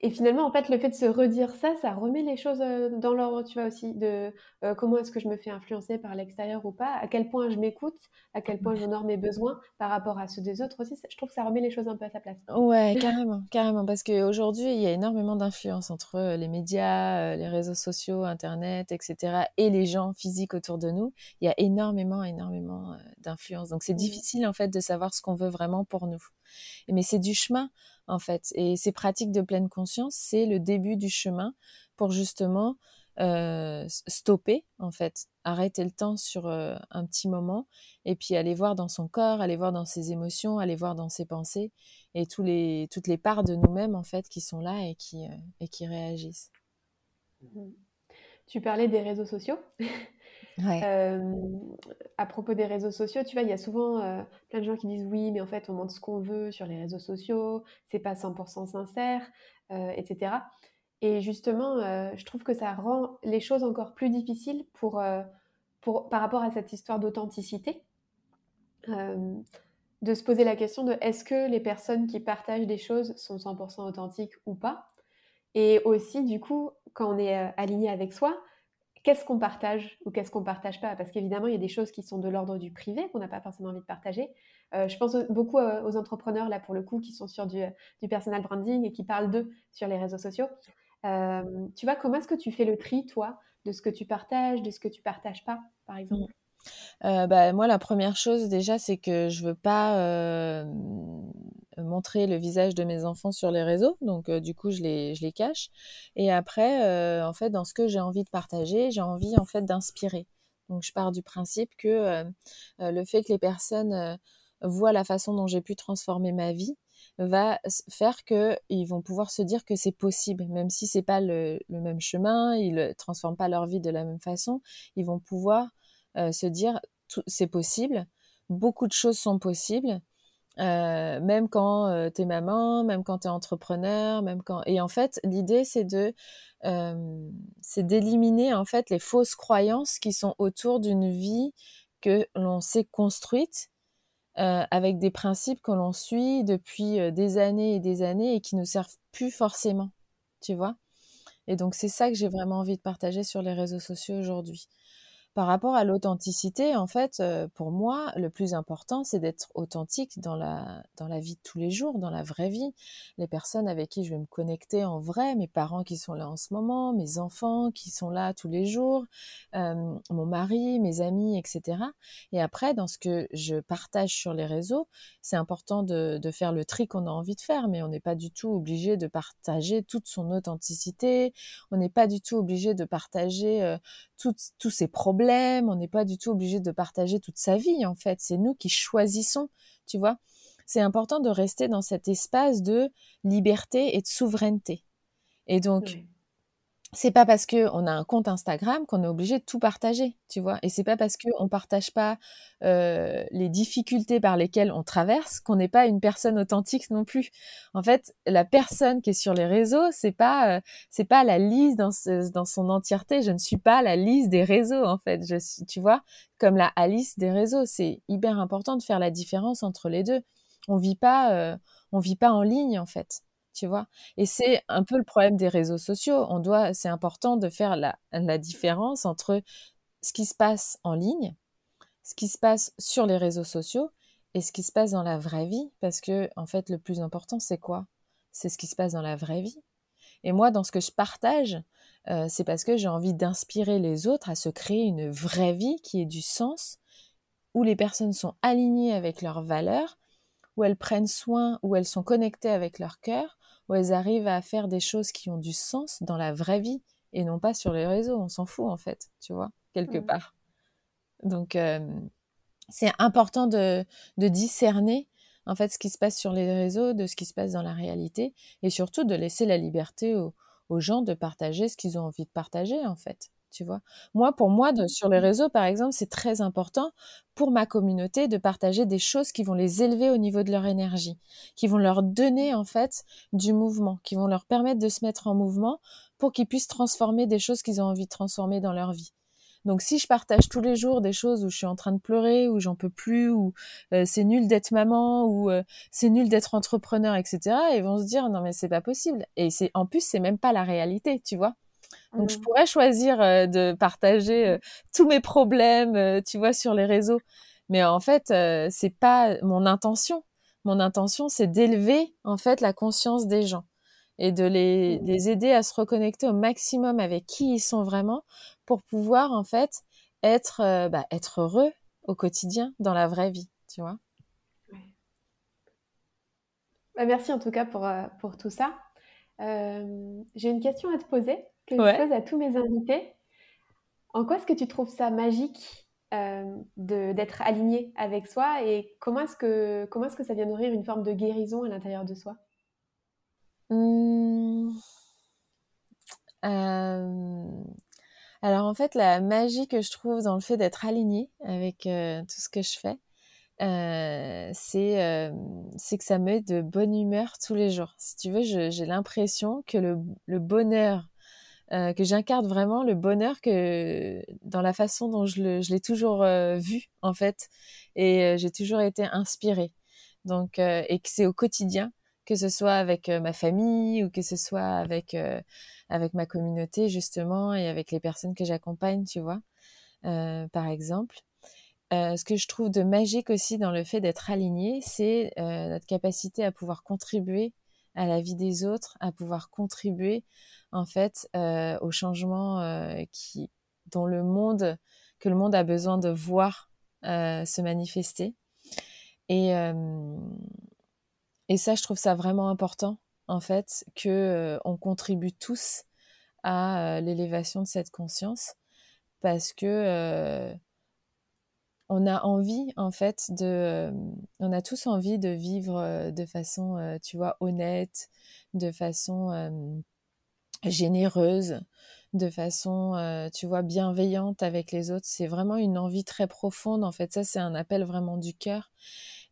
Speaker 1: Et finalement, en fait, le fait de se redire ça, ça remet les choses euh, dans l'ordre, tu vois, aussi, de euh, comment est-ce que je me fais influencer par l'extérieur ou pas, à quel point je m'écoute, à quel point j'honore mes besoins par rapport à ceux des autres aussi. Je trouve que ça remet les choses un peu à sa place.
Speaker 2: Ouais, carrément, carrément, parce qu'aujourd'hui, il y a énormément d'influence entre euh, les médias, les réseaux sociaux, Internet, etc., et les gens physiques autour de nous. Il y a énormément, énormément d'influence. Donc, c'est mmh. difficile, en fait, de savoir ce qu'on veut vraiment pour nous. Mais c'est du chemin en fait. Et ces pratiques de pleine conscience, c'est le début du chemin pour justement euh, stopper, en fait, arrêter le temps sur euh, un petit moment et puis aller voir dans son corps, aller voir dans ses émotions, aller voir dans ses pensées et les, toutes les parts de nous-mêmes, en fait, qui sont là et qui, euh, et qui réagissent.
Speaker 1: Mmh. Tu parlais des réseaux sociaux. À propos des réseaux sociaux, tu vois, il y a souvent plein de gens qui disent oui, mais en fait, on montre ce qu'on veut sur les réseaux sociaux, c'est pas 100% sincère, etc. Et justement, je trouve que ça rend les choses encore plus difficiles pour, pour, par rapport à cette histoire d'authenticité. de se poser la question de est-ce que les personnes qui partagent des choses sont 100% authentiques ou pas? Et aussi, du coup, quand on est aligné avec soi, qu'est-ce qu'on partage ou qu'est-ce qu'on partage pas? Parce qu'évidemment, il y a des choses qui sont de l'ordre du privé qu'on n'a pas forcément envie de partager. Euh, je pense beaucoup euh, aux entrepreneurs, là, pour le coup, qui sont sur du, du personal branding et qui parlent d'eux sur les réseaux sociaux. Euh, tu vois, comment est-ce que tu fais le tri, toi, de ce que tu partages, de ce que tu partages pas, par exemple?
Speaker 2: Bah, moi, la première chose déjà, c'est que je veux pas montrer le visage de mes enfants sur les réseaux, donc du coup, je les, je les cache. Et après, en fait, dans ce que j'ai envie de partager, j'ai envie en fait d'inspirer. Donc, je pars du principe que le fait que les personnes voient la façon dont j'ai pu transformer ma vie va faire qu'ils vont pouvoir se dire que c'est possible, même si c'est pas le, le, même chemin, ils ne transforment pas leur vie de la même façon, ils vont pouvoir se dire c'est possible, beaucoup de choses sont possibles, euh, même quand euh, tu es maman, même quand tu es entrepreneur, même quand et en fait l'idée c'est de euh, c'est d'éliminer en fait les fausses croyances qui sont autour d'une vie que l'on s'est construite avec des principes que l'on suit depuis des années et des années et qui nous servent plus forcément, tu vois? Et donc c'est ça que j'ai vraiment envie de partager sur les réseaux sociaux aujourd'hui. Par rapport à l'authenticité, en fait, pour moi, le plus important, c'est d'être authentique dans la, dans la vie de tous les jours, dans la vraie vie. Les personnes avec qui je vais me connecter en vrai, mes parents qui sont là en ce moment, mes enfants qui sont là tous les jours, mon mari, mes amis, etc. Et après, dans ce que je partage sur les réseaux, c'est important de, de, faire le tri qu'on a envie de faire, mais on n'est pas du tout obligé de partager toute son authenticité, on n'est pas du tout obligé de partager tous ces problèmes, on n'est pas du tout obligé de partager toute sa vie en fait, c'est nous qui choisissons, tu vois. C'est important de rester dans cet espace de liberté et de souveraineté. Et donc, c'est pas parce que on a un compte Instagram qu'on est obligé de tout partager, tu vois. Et c'est pas parce que on partage pas euh, les difficultés par lesquelles on traverse qu'on n'est pas une personne authentique non plus. En fait, la personne qui est sur les réseaux, c'est pas euh, c'est pas la liste dans dans son entièreté. Je ne suis pas la liste des réseaux en fait. Je suis, tu vois, comme la Alice des réseaux. C'est hyper important de faire la différence entre les deux. On vit pas euh, on vit pas en ligne en fait tu vois. Et c'est un peu le problème des réseaux sociaux. On doit, c'est important de faire la, différence entre ce qui se passe en ligne, ce qui se passe sur les réseaux sociaux et ce qui se passe dans la vraie vie. Parce que, en fait, le plus important, c'est quoi? C'est ce qui se passe dans la vraie vie. Et moi, dans ce que je partage, euh, c'est parce que j'ai envie d'inspirer les autres à se créer une vraie vie qui ait du sens, où les personnes sont alignées avec leurs valeurs, où elles prennent soin, où elles sont connectées avec leur cœur, où elles arrivent à faire des choses qui ont du sens dans la vraie vie et non pas sur les réseaux. On s'en fout en fait, tu vois, quelque mmh. part. Donc, euh, c'est important de, discerner en fait ce qui se passe sur les réseaux de ce qui se passe dans la réalité et surtout de laisser la liberté aux, gens de partager ce qu'ils ont envie de partager en fait. Tu vois? Moi, pour moi, sur les réseaux, par exemple, c'est très important pour ma communauté de partager des choses qui vont les élever au niveau de leur énergie, qui vont leur donner en fait du mouvement, qui vont leur permettre de se mettre en mouvement pour qu'ils puissent transformer des choses qu'ils ont envie de transformer dans leur vie. Donc si je partage tous les jours des choses où je suis en train de pleurer, où j'en peux plus, où euh, c'est nul d'être maman, ou euh, c'est nul d'être entrepreneur, etc., ils vont se dire non mais c'est pas possible. Et c'est en plus c'est même pas la réalité, tu vois? Donc, je mmh. pourrais choisir de partager tous mes problèmes, tu vois, sur les réseaux. Mais en fait, c'est pas mon intention. Mon intention, c'est d'élever, en fait, la conscience des gens et de les, mmh. les, aider à se reconnecter au maximum avec qui ils sont vraiment pour pouvoir, en fait, être, bah, être heureux au quotidien, dans la vraie vie, tu vois?
Speaker 1: Bah, merci en tout cas pour, pour tout ça. J'ai une question à te poser que je pose à tous mes invités. En quoi est-ce que tu trouves ça magique euh, d'être aligné avec soi et comment est-ce que, comment est-ce que ça vient nourrir une forme de guérison à l'intérieur de soi?
Speaker 2: Mmh. euh, Alors en fait, la magie que je trouve dans le fait d'être aligné avec euh, tout ce que je fais, c'est c'est que ça me met de bonne humeur tous les jours. Si tu veux, j'ai l'impression que le, le bonheur euh, que j'incarne vraiment le bonheur que dans la façon dont je l'ai toujours euh, vu en fait. Et euh, j'ai toujours été inspirée. Donc et que c'est au quotidien que ce soit avec ma famille ou que ce soit avec avec ma communauté justement et avec les personnes que j'accompagne tu vois par exemple. Ce que je trouve de magique aussi dans le fait d'être aligné c'est notre capacité à pouvoir contribuer à la vie des autres à pouvoir contribuer en fait euh, au changement euh, qui dont le monde que le monde a besoin de voir euh, se manifester. Et et ça je trouve ça vraiment important en fait que on contribue tous à l'élévation de cette conscience parce que on a envie en fait de on a tous envie de vivre de façon tu vois honnête de façon généreuse, de façon, euh, tu vois, bienveillante avec les autres. C'est vraiment une envie très profonde. En fait, ça, c'est un appel vraiment du cœur.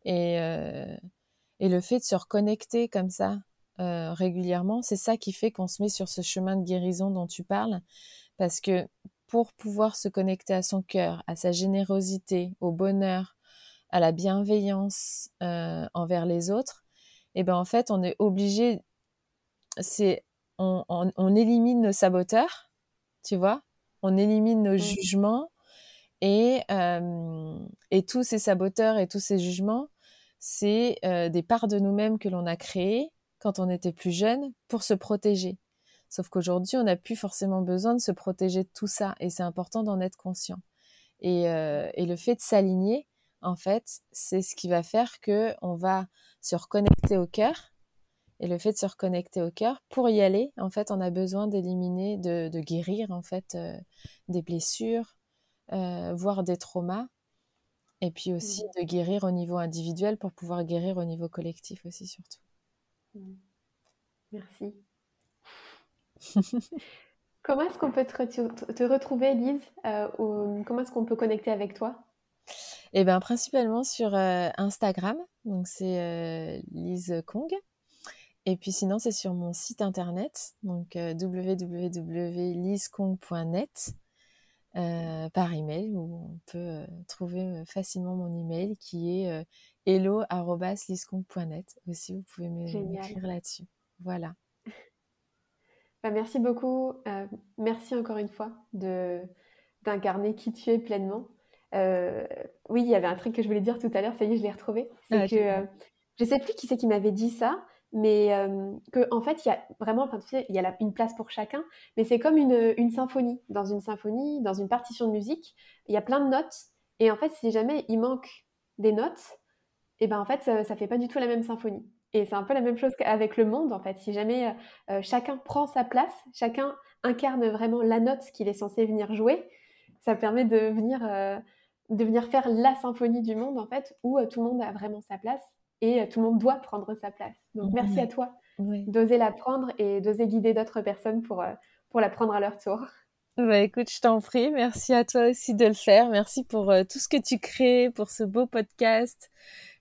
Speaker 2: Et, euh, et le fait de se reconnecter comme ça euh, régulièrement, c'est ça qui fait qu'on se met sur ce chemin de guérison dont tu parles. Parce que pour pouvoir se connecter à son cœur, à sa générosité, au bonheur, à la bienveillance envers les autres, et eh ben en fait, on est obligé. C'est on, élimine nos saboteurs, tu vois, on élimine nos mmh. jugements et, euh, et tous ces saboteurs et tous ces jugements, c'est euh, des parts de nous-mêmes que l'on a créées quand on était plus jeune pour se protéger. Sauf qu'aujourd'hui, on n'a plus forcément besoin de se protéger de tout ça et c'est important d'en être conscient. Et, euh, et le fait de s'aligner, en fait, c'est ce qui va faire que on va se reconnecter au cœur et le fait de se reconnecter au cœur, pour y aller, en fait, on a besoin d'éliminer, de, guérir, en fait, euh, des blessures, euh, voire des traumas. Et puis aussi mmh. de guérir au niveau individuel pour pouvoir guérir au niveau collectif aussi, surtout. Mmh.
Speaker 1: Merci. comment est-ce qu'on peut te, retrouver, Lise euh, Comment est-ce qu'on peut connecter avec toi?
Speaker 2: Eh bien, principalement sur Instagram. Donc, c'est Lise Kong. Et puis sinon, c'est sur mon site internet, donc euh, www.liskong.net, euh, par email, où on peut euh, trouver euh, facilement mon email qui est hello.liskong.net. Aussi, vous pouvez m'écrire là-dessus. Voilà.
Speaker 1: Bah, merci beaucoup. merci encore une fois de d'incarner qui tu es pleinement. oui, il y avait un truc que je voulais dire tout à l'heure, ça y est, je l'ai retrouvé. C'est ah, que je sais plus qui c'est qui m'avait dit ça, mais que en fait il y a vraiment enfin tu sais il y a une place pour chacun mais c'est comme une, une, symphonie dans une symphonie dans une partition de musique il y a plein de notes et en fait si jamais il manque des notes et eh ben en fait ça, ça fait pas du tout la même symphonie et c'est un peu la même chose qu'avec le monde en fait si jamais chacun prend sa place chacun incarne vraiment la note qu'il est censé venir jouer ça permet de venir de venir faire la symphonie du monde en fait où tout le monde a vraiment sa place et euh, tout le monde doit prendre sa place. Donc merci à toi d'oser la prendre et d'oser guider d'autres personnes pour, euh, pour la prendre à leur tour.
Speaker 2: Bah écoute, je t'en prie. Merci à toi aussi de le faire. Merci pour euh, tout ce que tu crées, pour ce beau podcast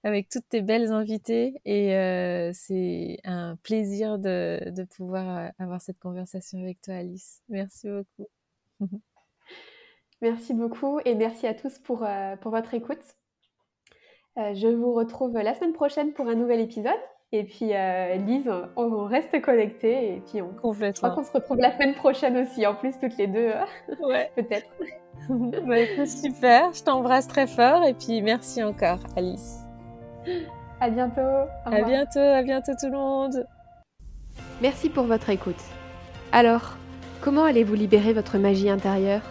Speaker 2: avec toutes tes belles invitées. Et euh, c'est un plaisir de, de pouvoir euh, avoir cette conversation avec toi, Alice. Merci beaucoup.
Speaker 1: merci beaucoup et merci à tous pour, pour votre écoute. je vous retrouve la semaine prochaine pour un nouvel épisode. Et puis, euh, Lise, on, reste connectés. Et puis, on, je crois qu'on se retrouve la semaine prochaine aussi, en plus, toutes les deux.
Speaker 2: Ouais.
Speaker 1: Peut-être.
Speaker 2: bah, super. Je t'embrasse très fort. Et puis, merci encore, Alice.
Speaker 1: À bientôt.
Speaker 2: à bientôt. À bientôt, tout le monde.
Speaker 1: Merci pour votre écoute. Alors, comment allez-vous libérer votre magie intérieure?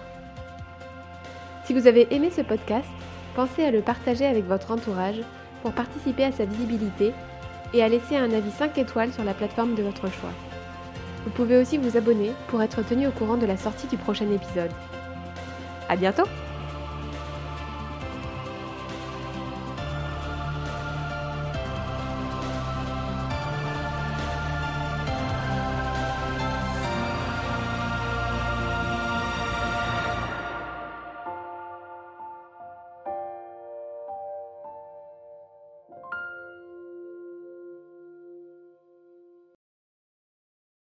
Speaker 1: Si vous avez aimé ce podcast, pensez à le partager avec votre entourage pour participer à sa visibilité et à laisser un avis 5 étoiles sur la plateforme de votre choix. Vous pouvez aussi vous abonner pour être tenu au courant de la sortie du prochain épisode. À bientôt!